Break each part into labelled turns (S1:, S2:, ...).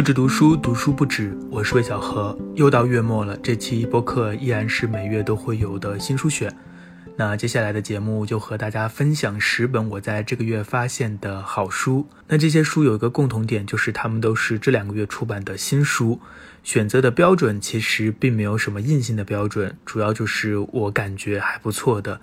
S1: 不止读书，读书不止。我是魏小何，又到月末了，这期播客依然是每月都会有的新书选。那接下来的节目就和大家分享十本我在这个月发现的好书。那这些书有一个共同点，就是他们都是这两个月出版的新书。选择的标准其实并没有什么硬性的标准，主要就是我感觉还不错的，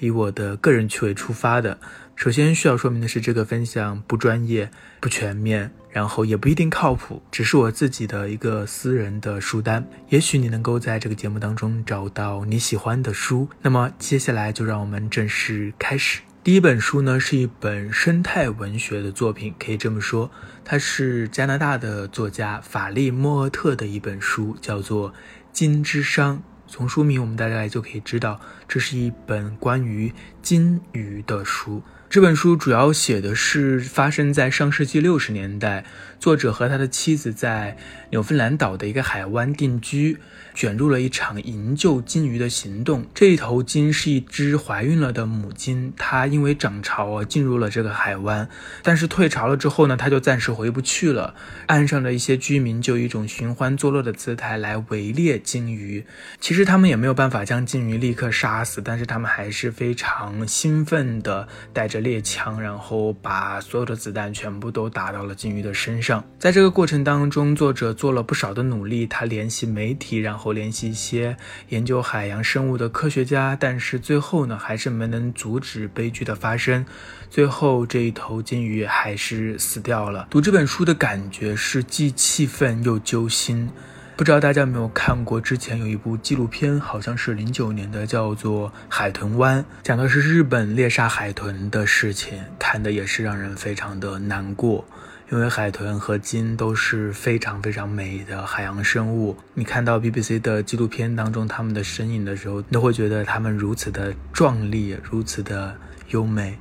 S1: 以我的个人趣味出发的。首先需要说明的是，这个分享不专业、不全面，然后也不一定靠谱，只是我自己的一个私人的书单。也许你能够在这个节目当中找到你喜欢的书。那么接下来就让我们正式开始。第一本书呢是一本生态文学的作品，可以这么说，它是加拿大的作家法利莫厄特的一本书，叫做《金之殇》。从书名我们大概就可以知道，这是一本关于金鱼的书。这本书主要写的是发生在上世纪六十年代，作者和他的妻子在纽芬兰岛的一个海湾定居，卷入了一场营救金鱼的行动。这一头金是一只怀孕了的母金，它因为涨潮啊进入了这个海湾，但是退潮了之后呢，它就暂时回不去了。岸上的一些居民就以一种寻欢作乐的姿态来围猎金鱼，其实他们也没有办法将金鱼立刻杀死，但是他们还是非常兴奋的带着。猎枪，然后把所有的子弹全部都打到了金鱼的身上。在这个过程当中，作者做了不少的努力，他联系媒体，然后联系一些研究海洋生物的科学家，但是最后呢，还是没能阻止悲剧的发生。最后，这一头金鱼还是死掉了。读这本书的感觉是既气愤又揪心。不知道大家有没有看过？之前有一部纪录片，好像是零九年的，叫做《海豚湾》，讲的是日本猎杀海豚的事情，看的也是让人非常的难过。因为海豚和鲸都是非常非常美的海洋生物，你看到 BBC 的纪录片当中它们的身影的时候，你都会觉得它们如此的壮丽，如此的优美。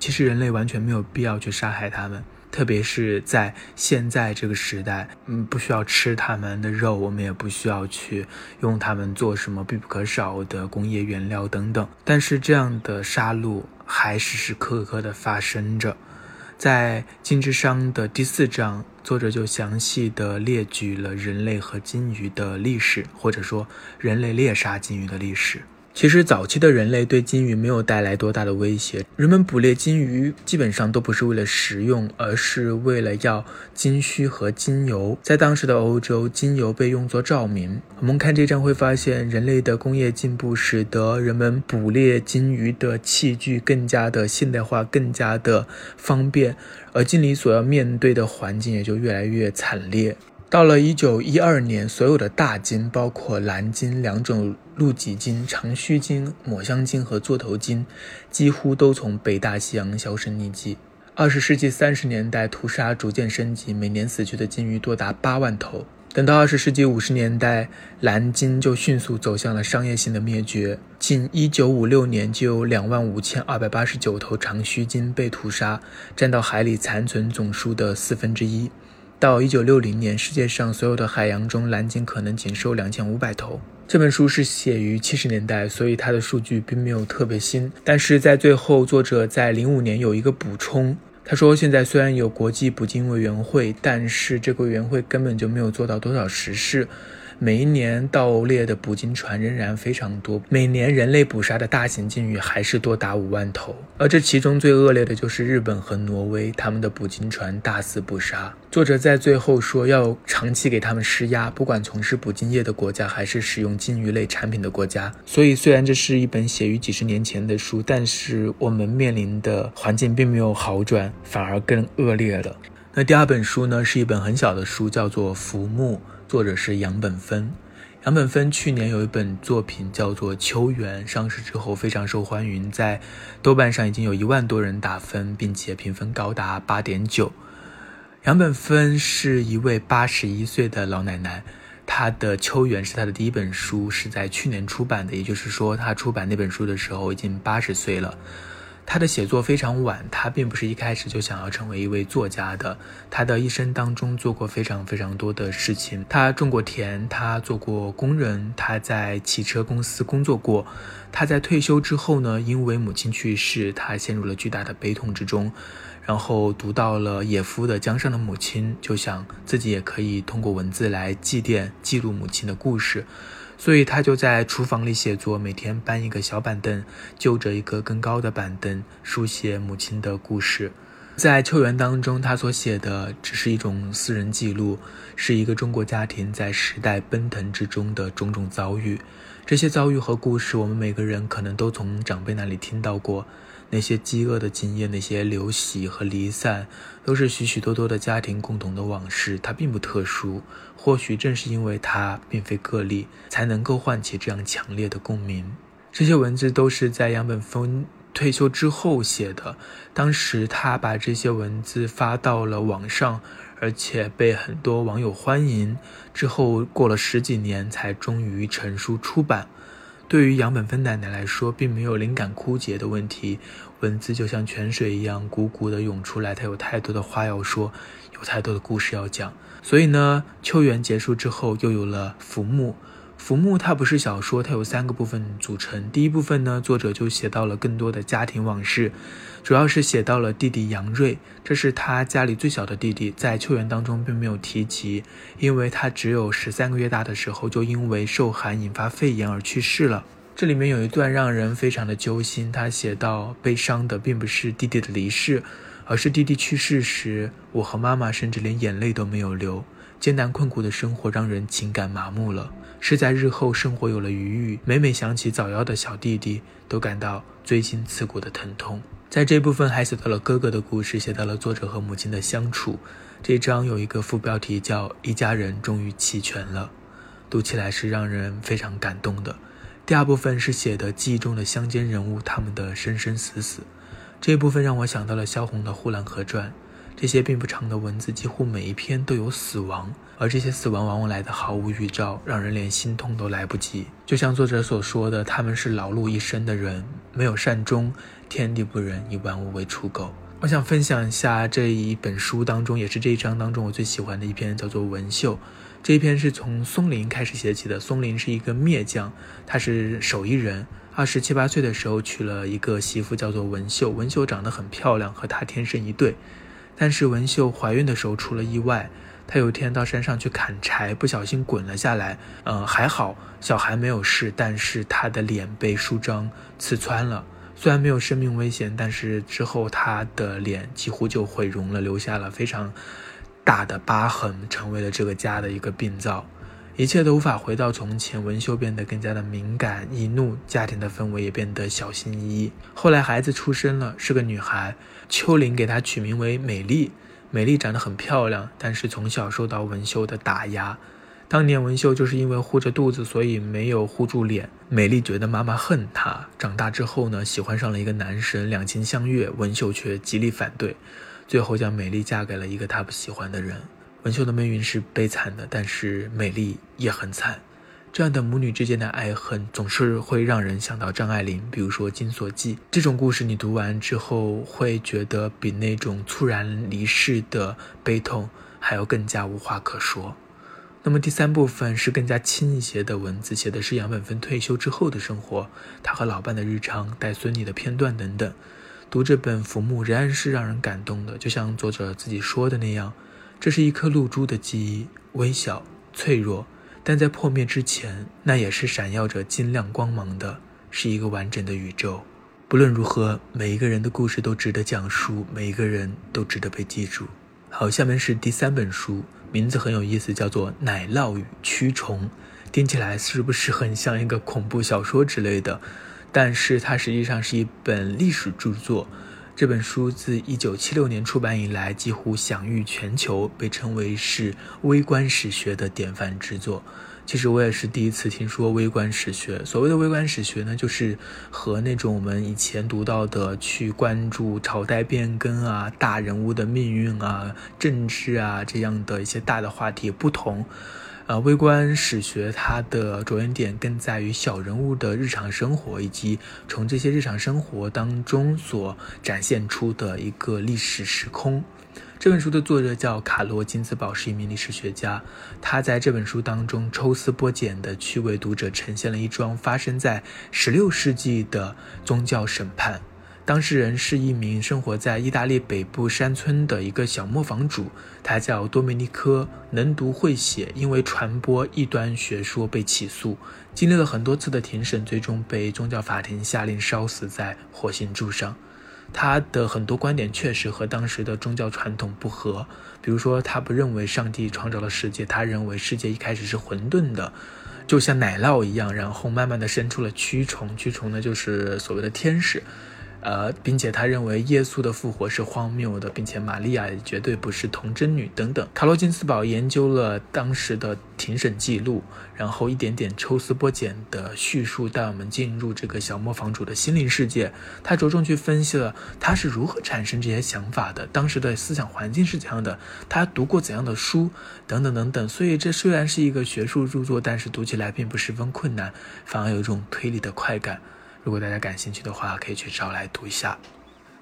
S1: 其实人类完全没有必要去杀害它们。特别是在现在这个时代，嗯，不需要吃他们的肉，我们也不需要去用它们做什么必不可少的工业原料等等。但是这样的杀戮还时时刻刻的发生着。在《金之殇》的第四章，作者就详细的列举了人类和金鱼的历史，或者说人类猎杀金鱼的历史。其实早期的人类对金鱼没有带来多大的威胁，人们捕猎金鱼基本上都不是为了食用，而是为了要金须和金油。在当时的欧洲，金油被用作照明。我们看这张会发现，人类的工业进步使得人们捕猎金鱼的器具更加的现代化，更加的方便，而金鲤所要面对的环境也就越来越惨烈。到了一九一二年，所有的大金，包括蓝金两种露脊金、长须金、抹香鲸和座头鲸，几乎都从北大西洋销声匿迹。二十世纪三十年代，屠杀逐渐升级，每年死去的鲸鱼多达八万头。等到二十世纪五十年代，蓝金就迅速走向了商业性的灭绝。仅一九五六年，就有两万五千二百八十九头长须鲸被屠杀，占到海里残存总数的四分之一。到一九六零年，世界上所有的海洋中，蓝鲸可能仅收两千五百头。这本书是写于七十年代，所以它的数据并没有特别新。但是在最后，作者在零五年有一个补充，他说：“现在虽然有国际捕鲸委员会，但是这个委员会根本就没有做到多少实事。”每一年盗猎的捕鲸船仍然非常多，每年人类捕杀的大型鲸鱼还是多达五万头，而这其中最恶劣的就是日本和挪威，他们的捕鲸船大肆捕杀。作者在最后说要长期给他们施压，不管从事捕鲸业的国家还是使用鲸鱼类产品的国家。所以，虽然这是一本写于几十年前的书，但是我们面临的环境并没有好转，反而更恶劣了。那第二本书呢，是一本很小的书，叫做《浮木》。作者是杨本芬，杨本芬去年有一本作品叫做《秋园》，上市之后非常受欢迎，在豆瓣上已经有一万多人打分，并且评分高达八点九。杨本芬是一位八十一岁的老奶奶，她的《秋园》是她的第一本书，是在去年出版的，也就是说，她出版那本书的时候已经八十岁了。他的写作非常晚，他并不是一开始就想要成为一位作家的。他的一生当中做过非常非常多的事情，他种过田，他做过工人，他在汽车公司工作过。他在退休之后呢，因为母亲去世，他陷入了巨大的悲痛之中。然后读到了野夫的《江上的母亲》，就想自己也可以通过文字来祭奠、记录母亲的故事。所以他就在厨房里写作，每天搬一个小板凳，就着一个更高的板凳，书写母亲的故事。在《秋园》当中，他所写的只是一种私人记录，是一个中国家庭在时代奔腾之中的种种遭遇。这些遭遇和故事，我们每个人可能都从长辈那里听到过。那些饥饿的经验，那些流徙和离散，都是许许多多的家庭共同的往事。它并不特殊，或许正是因为它并非个例，才能够唤起这样强烈的共鸣。这些文字都是在杨本峰退休之后写的。当时他把这些文字发到了网上，而且被很多网友欢迎。之后过了十几年，才终于成书出版。对于杨本芬奶奶来说，并没有灵感枯竭的问题，文字就像泉水一样汩汩地涌出来。她有太多的话要说，有太多的故事要讲。所以呢，秋园结束之后，又有了浮木。浮木它不是小说，它有三个部分组成。第一部分呢，作者就写到了更多的家庭往事，主要是写到了弟弟杨瑞，这是他家里最小的弟弟，在秋园当中并没有提及，因为他只有十三个月大的时候就因为受寒引发肺炎而去世了。这里面有一段让人非常的揪心，他写到悲伤的并不是弟弟的离世，而是弟弟去世时，我和妈妈甚至连眼泪都没有流。艰难困苦的生活让人情感麻木了，是在日后生活有了余裕，每每想起早夭的小弟弟，都感到锥心刺骨的疼痛。在这部分还写到了哥哥的故事，写到了作者和母亲的相处。这章有一个副标题叫“一家人终于齐全了”，读起来是让人非常感动的。第二部分是写的记忆中的乡间人物他们的生生死死，这一部分让我想到了萧红的《呼兰河传》。这些并不长的文字，几乎每一篇都有死亡，而这些死亡往往来得毫无预兆，让人连心痛都来不及。就像作者所说的，他们是劳碌一生的人，没有善终，天地不仁，以万物为刍狗。我想分享一下这一本书当中，也是这一章当中我最喜欢的一篇，叫做《文秀》。这一篇是从松林开始写起的。松林是一个篾匠，他是手艺人，二十七八岁的时候娶了一个媳妇，叫做文秀。文秀长得很漂亮，和他天生一对。但是文秀怀孕的时候出了意外，她有一天到山上去砍柴，不小心滚了下来。嗯，还好小孩没有事，但是她的脸被树桩刺穿了。虽然没有生命危险，但是之后她的脸几乎就毁容了，留下了非常大的疤痕，成为了这个家的一个病灶。一切都无法回到从前，文秀变得更加的敏感易怒，家庭的氛围也变得小心翼翼。后来孩子出生了，是个女孩，秋玲给她取名为美丽。美丽长得很漂亮，但是从小受到文秀的打压。当年文秀就是因为护着肚子，所以没有护住脸。美丽觉得妈妈恨她。长大之后呢，喜欢上了一个男神，两情相悦，文秀却极力反对，最后将美丽嫁给了一个她不喜欢的人。文秀的命运是悲惨的，但是美丽也很惨。这样的母女之间的爱恨，总是会让人想到张爱玲，比如说《金锁记》这种故事，你读完之后会觉得比那种猝然离世的悲痛还要更加无话可说。那么第三部分是更加轻一些的文字，写的是杨本芬退休之后的生活，她和老伴的日常，带孙女的片段等等。读这本《浮木》仍然是让人感动的，就像作者自己说的那样。这是一颗露珠的记忆，微小、脆弱，但在破灭之前，那也是闪耀着晶亮光芒的，是一个完整的宇宙。不论如何，每一个人的故事都值得讲述，每一个人都值得被记住。好，下面是第三本书，名字很有意思，叫做《奶酪与蛆虫》，听起来是不是很像一个恐怖小说之类的？但是它实际上是一本历史著作。这本书自一九七六年出版以来，几乎享誉全球，被称为是微观史学的典范之作。其实我也是第一次听说微观史学。所谓的微观史学呢，就是和那种我们以前读到的去关注朝代变更啊、大人物的命运啊、政治啊这样的一些大的话题不同。呃，微观史学它的着眼点更在于小人物的日常生活，以及从这些日常生活当中所展现出的一个历史时空。这本书的作者叫卡罗金兹堡，是一名历史学家。他在这本书当中抽丝剥茧的去为读者呈现了一桩发生在16世纪的宗教审判。当事人是一名生活在意大利北部山村的一个小磨坊主，他叫多梅尼科，能读会写，因为传播异端学说被起诉，经历了很多次的庭审，最终被宗教法庭下令烧死在火刑柱上。他的很多观点确实和当时的宗教传统不合，比如说他不认为上帝创造了世界，他认为世界一开始是混沌的，就像奶酪一样，然后慢慢的生出了蛆虫，蛆虫呢就是所谓的天使。呃，并且他认为耶稣的复活是荒谬的，并且玛利亚也绝对不是童贞女等等。卡罗金斯堡研究了当时的庭审记录，然后一点点抽丝剥茧的叙述，带我们进入这个小磨坊主的心灵世界。他着重去分析了他是如何产生这些想法的，当时的思想环境是怎样的，他读过怎样的书，等等等等。所以这虽然是一个学术著作，但是读起来并不十分困难，反而有一种推理的快感。如果大家感兴趣的话，可以去找来读一下。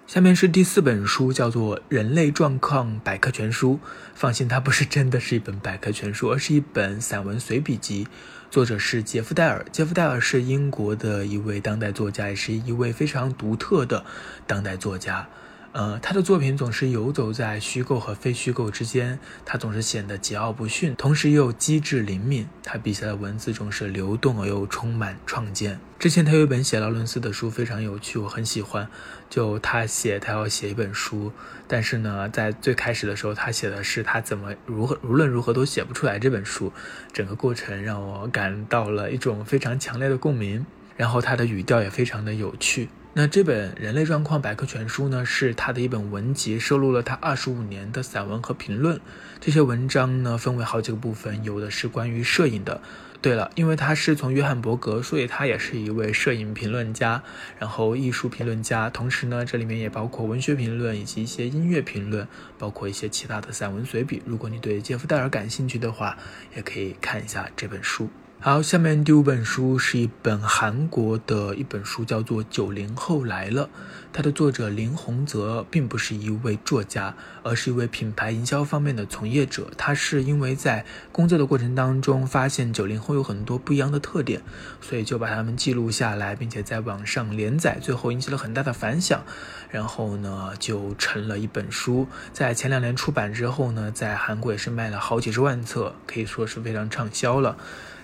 S1: 下面是第四本书，叫做《人类状况百科全书》。放心，它不是真的是一本百科全书，而是一本散文随笔集。作者是杰夫·戴尔。杰夫·戴尔是英国的一位当代作家，也是一位非常独特的当代作家。呃，他的作品总是游走在虚构和非虚构之间，他总是显得桀骜不驯，同时又机智灵敏。他笔下的文字总是流动而又充满创建。之前他有一本写劳伦斯的书，非常有趣，我很喜欢。就他写，他要写一本书，但是呢，在最开始的时候，他写的是他怎么如何无论如何都写不出来这本书，整个过程让我感到了一种非常强烈的共鸣。然后他的语调也非常的有趣。那这本《人类状况百科全书》呢，是他的一本文集，收录了他二十五年的散文和评论。这些文章呢，分为好几个部分，有的是关于摄影的。对了，因为他是从约翰伯格，所以他也是一位摄影评论家，然后艺术评论家。同时呢，这里面也包括文学评论以及一些音乐评论，包括一些其他的散文随笔。如果你对杰夫·戴尔感兴趣的话，也可以看一下这本书。好，下面第五本书是一本韩国的一本书，叫做《九零后来了》。它的作者林洪泽并不是一位作家，而是一位品牌营销方面的从业者。他是因为在工作的过程当中发现九零后有很多不一样的特点，所以就把他们记录下来，并且在网上连载，最后引起了很大的反响。然后呢，就成了一本书。在前两年出版之后呢，在韩国也是卖了好几十万册，可以说是非常畅销了。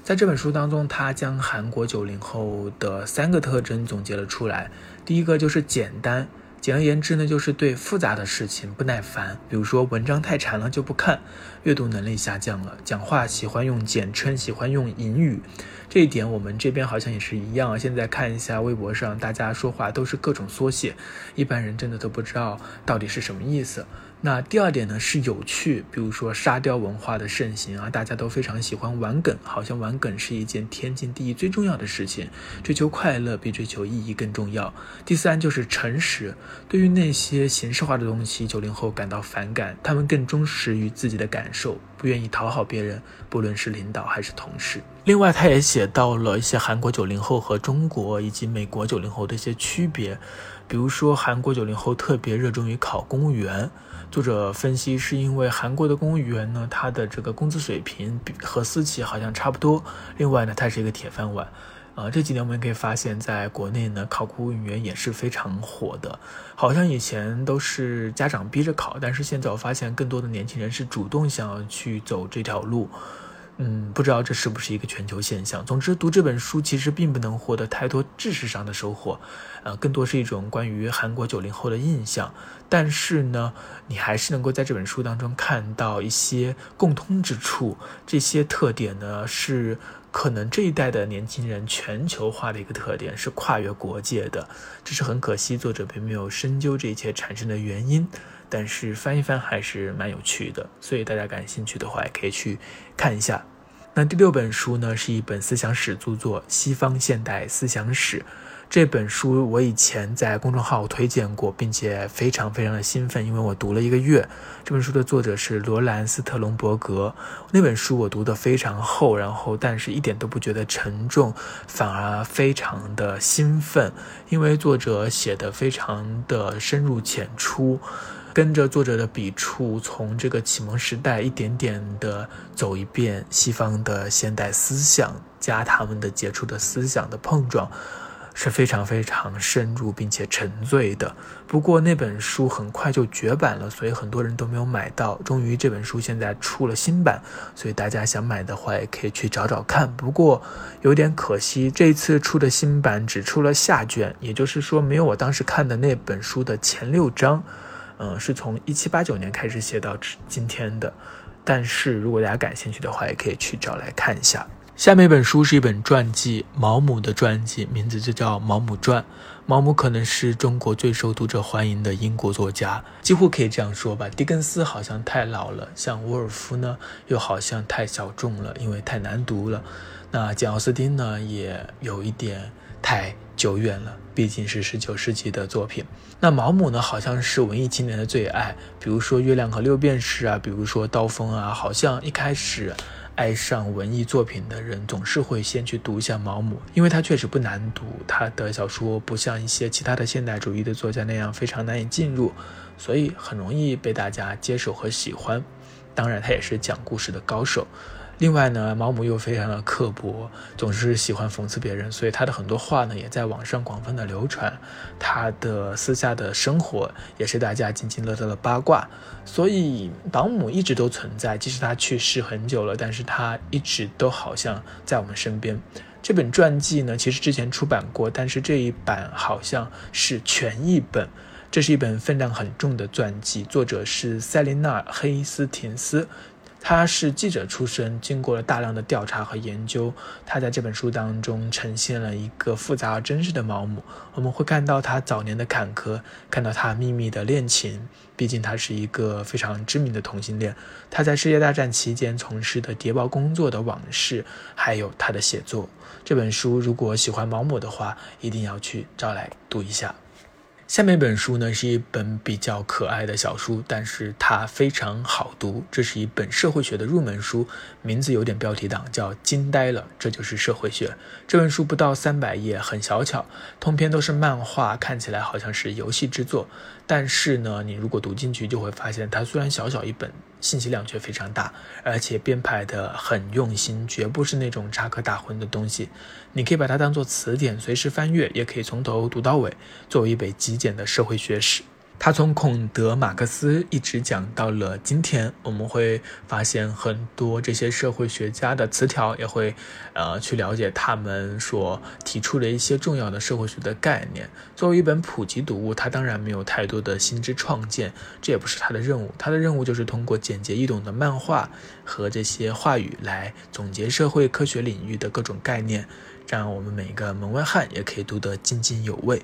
S1: 在这本书当中，他将韩国九零后的三个特征总结了出来。第一个就是简单，简而言之呢，就是对复杂的事情不耐烦。比如说文章太长了就不看，阅读能力下降了，讲话喜欢用简称，喜欢用引语。这一点我们这边好像也是一样。现在看一下微博上，大家说话都是各种缩写，一般人真的都不知道到底是什么意思。那第二点呢是有趣，比如说沙雕文化的盛行啊，大家都非常喜欢玩梗，好像玩梗是一件天经地义最重要的事情。追求快乐比追求意义更重要。第三就是诚实，对于那些形式化的东西，九零后感到反感，他们更忠实于自己的感受，不愿意讨好别人，不论是领导还是同事。另外，他也写到了一些韩国九零后和中国以及美国九零后的一些区别，比如说韩国九零后特别热衷于考公务员。作者分析是因为韩国的公务员呢，他的这个工资水平和私企好像差不多。另外呢，他是一个铁饭碗。啊，这几年我们可以发现，在国内呢，考公务员也是非常火的。好像以前都是家长逼着考，但是现在我发现更多的年轻人是主动想要去走这条路。嗯，不知道这是不是一个全球现象。总之，读这本书其实并不能获得太多知识上的收获，呃，更多是一种关于韩国九零后的印象。但是呢，你还是能够在这本书当中看到一些共通之处。这些特点呢，是可能这一代的年轻人全球化的一个特点，是跨越国界的。这是很可惜，作者并没有深究这一切产生的原因。但是翻一翻还是蛮有趣的，所以大家感兴趣的话也可以去看一下。那第六本书呢，是一本思想史著作《西方现代思想史》。这本书我以前在公众号推荐过，并且非常非常的兴奋，因为我读了一个月。这本书的作者是罗兰斯特隆伯格。那本书我读得非常厚，然后但是一点都不觉得沉重，反而非常的兴奋，因为作者写的非常的深入浅出，跟着作者的笔触，从这个启蒙时代一点点的走一遍西方的现代思想加他们的杰出的思想的碰撞。是非常非常深入并且沉醉的。不过那本书很快就绝版了，所以很多人都没有买到。终于这本书现在出了新版，所以大家想买的话也可以去找找看。不过有点可惜，这次出的新版只出了下卷，也就是说没有我当时看的那本书的前六章。嗯，是从一七八九年开始写到今天的。但是如果大家感兴趣的话，也可以去找来看一下。下面一本书是一本传记，毛姆的传记，名字就叫《毛姆传》。毛姆可能是中国最受读者欢迎的英国作家，几乎可以这样说吧。狄更斯好像太老了，像沃尔夫呢，又好像太小众了，因为太难读了。那简·奥斯汀呢，也有一点太久远了，毕竟是十九世纪的作品。那毛姆呢，好像是文艺青年的最爱，比如说《月亮和六便士》啊，比如说《刀锋》啊，好像一开始。爱上文艺作品的人总是会先去读一下毛姆，因为他确实不难读，他的小说不像一些其他的现代主义的作家那样非常难以进入，所以很容易被大家接受和喜欢。当然，他也是讲故事的高手。另外呢，毛姆又非常的刻薄，总是喜欢讽刺别人，所以他的很多话呢也在网上广泛的流传。他的私下的生活也是大家津津乐道的八卦。所以毛姆一直都存在，即使他去世很久了，但是他一直都好像在我们身边。这本传记呢，其实之前出版过，但是这一版好像是全译本。这是一本分量很重的传记，作者是塞琳娜·黑斯廷斯。他是记者出身，经过了大量的调查和研究，他在这本书当中呈现了一个复杂而真实的毛姆。我们会看到他早年的坎坷，看到他秘密的恋情，毕竟他是一个非常知名的同性恋。他在世界大战期间从事的谍报工作的往事，还有他的写作。这本书如果喜欢毛姆的话，一定要去找来读一下。下面一本书呢是一本比较可爱的小书，但是它非常好读。这是一本社会学的入门书，名字有点标题党，叫《惊呆了》，这就是社会学。这本书不到三百页，很小巧，通篇都是漫画，看起来好像是游戏制作。但是呢，你如果读进去，就会发现它虽然小小一本，信息量却非常大，而且编排的很用心，绝不是那种插科打诨的东西。你可以把它当做词典，随时翻阅，也可以从头读到尾，作为一本极简的社会学史。他从孔德、马克思一直讲到了今天，我们会发现很多这些社会学家的词条，也会，呃，去了解他们所提出的一些重要的社会学的概念。作为一本普及读物，它当然没有太多的新知创建，这也不是他的任务。他的任务就是通过简洁易懂的漫画和这些话语来总结社会科学领域的各种概念，让我们每一个门外汉也可以读得津津有味。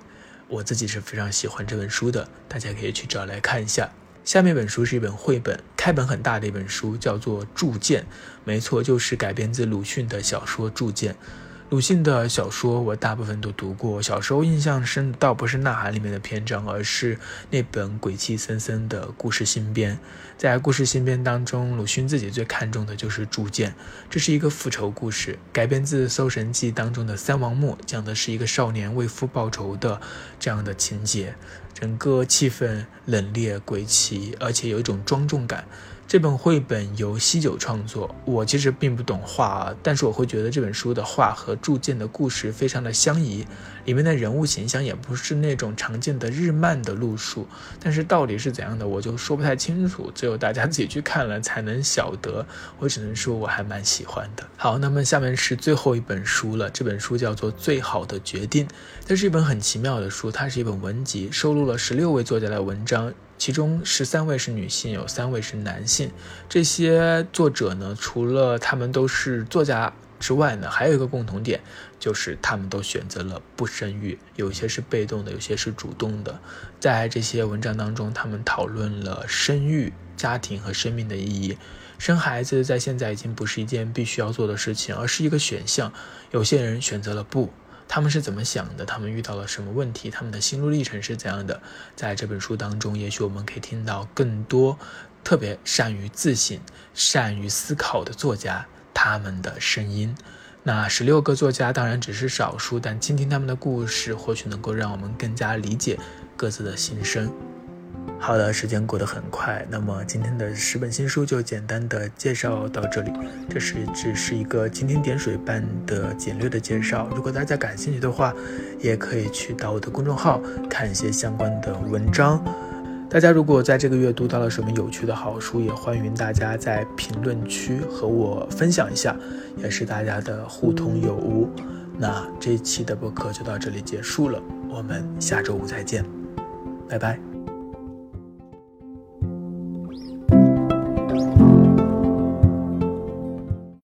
S1: 我自己是非常喜欢这本书的，大家可以去找来看一下。下面一本书是一本绘本，开本很大的一本书，叫做《铸剑》，没错，就是改编自鲁迅的小说《铸剑》。鲁迅的小说我大部分都读过，小时候印象深倒不是《呐喊》里面的篇章，而是那本鬼气森森的故事新编。在故事新编当中，鲁迅自己最看重的就是铸剑，这是一个复仇故事，改编自《搜神记》当中的三王墓，讲的是一个少年为父报仇的这样的情节，整个气氛冷冽鬼奇，而且有一种庄重感。这本绘本由西九创作，我其实并不懂画啊，但是我会觉得这本书的画和铸剑的故事非常的相宜，里面的人物形象也不是那种常见的日漫的路数，但是到底是怎样的，我就说不太清楚，只有大家自己去看了才能晓得。我只能说我还蛮喜欢的。好，那么下面是最后一本书了，这本书叫做《最好的决定》，这是一本很奇妙的书，它是一本文集，收录了十六位作家的文章。其中十三位是女性，有三位是男性。这些作者呢，除了他们都是作家之外呢，还有一个共同点，就是他们都选择了不生育，有些是被动的，有些是主动的。在这些文章当中，他们讨论了生育、家庭和生命的意义。生孩子在现在已经不是一件必须要做的事情，而是一个选项。有些人选择了不。他们是怎么想的，他们遇到了什么问题，他们的心路历程是怎样的。在这本书当中，也许我们可以听到更多特别善于自省、善于思考的作家他们的声音。那十六个作家当然只是少数，但倾听他们的故事，或许能够让我们更加理解各自的心声。好的，时间过得很快，那么今天的十本新书就简单的介绍到这里。这是只是一个蜻蜓点水般的简略的介绍。如果大家感兴趣的话，也可以去到我的公众号看一些相关的文章。大家如果在这个月读到了什么有趣的好书，也欢迎大家在评论区和我分享一下，也是大家的互通有无。那这一期的播客就到这里结束了，我们下周五再见，拜拜。